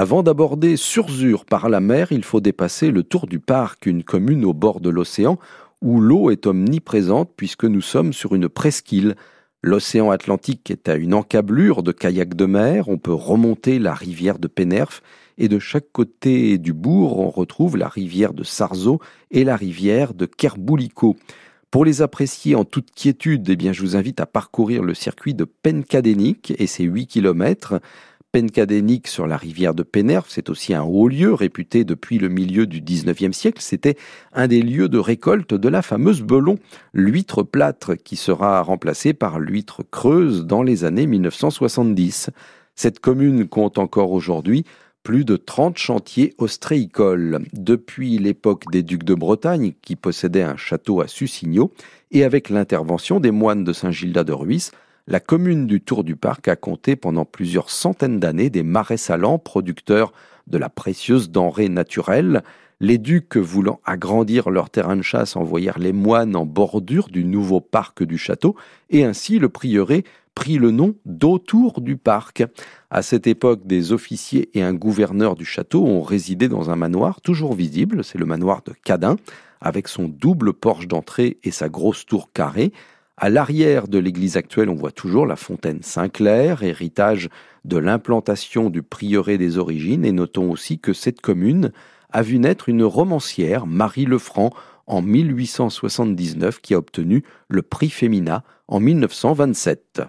Avant d'aborder Surzur par la mer, il faut dépasser le Tour du Parc, une commune au bord de l'océan où l'eau est omniprésente puisque nous sommes sur une presqu'île. L'océan Atlantique est à une encablure de kayak de mer, on peut remonter la rivière de Pénerf et de chaque côté du bourg on retrouve la rivière de Sarzeau et la rivière de Kerboulico. Pour les apprécier en toute quiétude, eh bien, je vous invite à parcourir le circuit de Pencadénic et ses 8 kilomètres. Pencadénic sur la rivière de Pénerve, c'est aussi un haut lieu réputé depuis le milieu du 19e siècle. C'était un des lieux de récolte de la fameuse belon, l'huître plâtre, qui sera remplacée par l'huître creuse dans les années 1970. Cette commune compte encore aujourd'hui plus de 30 chantiers ostréicoles. Depuis l'époque des ducs de Bretagne, qui possédaient un château à Sussignaux, et avec l'intervention des moines de Saint-Gildas de Ruisse, la commune du Tour du Parc a compté pendant plusieurs centaines d'années des marais salants producteurs de la précieuse denrée naturelle. Les ducs, voulant agrandir leur terrain de chasse, envoyèrent les moines en bordure du nouveau parc du château, et ainsi le prieuré prit le nom d'Autour du Parc. À cette époque, des officiers et un gouverneur du château ont résidé dans un manoir toujours visible, c'est le manoir de Cadin, avec son double porche d'entrée et sa grosse tour carrée. À l'arrière de l'église actuelle, on voit toujours la fontaine Saint-Clair, héritage de l'implantation du prieuré des origines, et notons aussi que cette commune a vu naître une romancière, Marie Lefranc, en 1879, qui a obtenu le prix Fémina en 1927.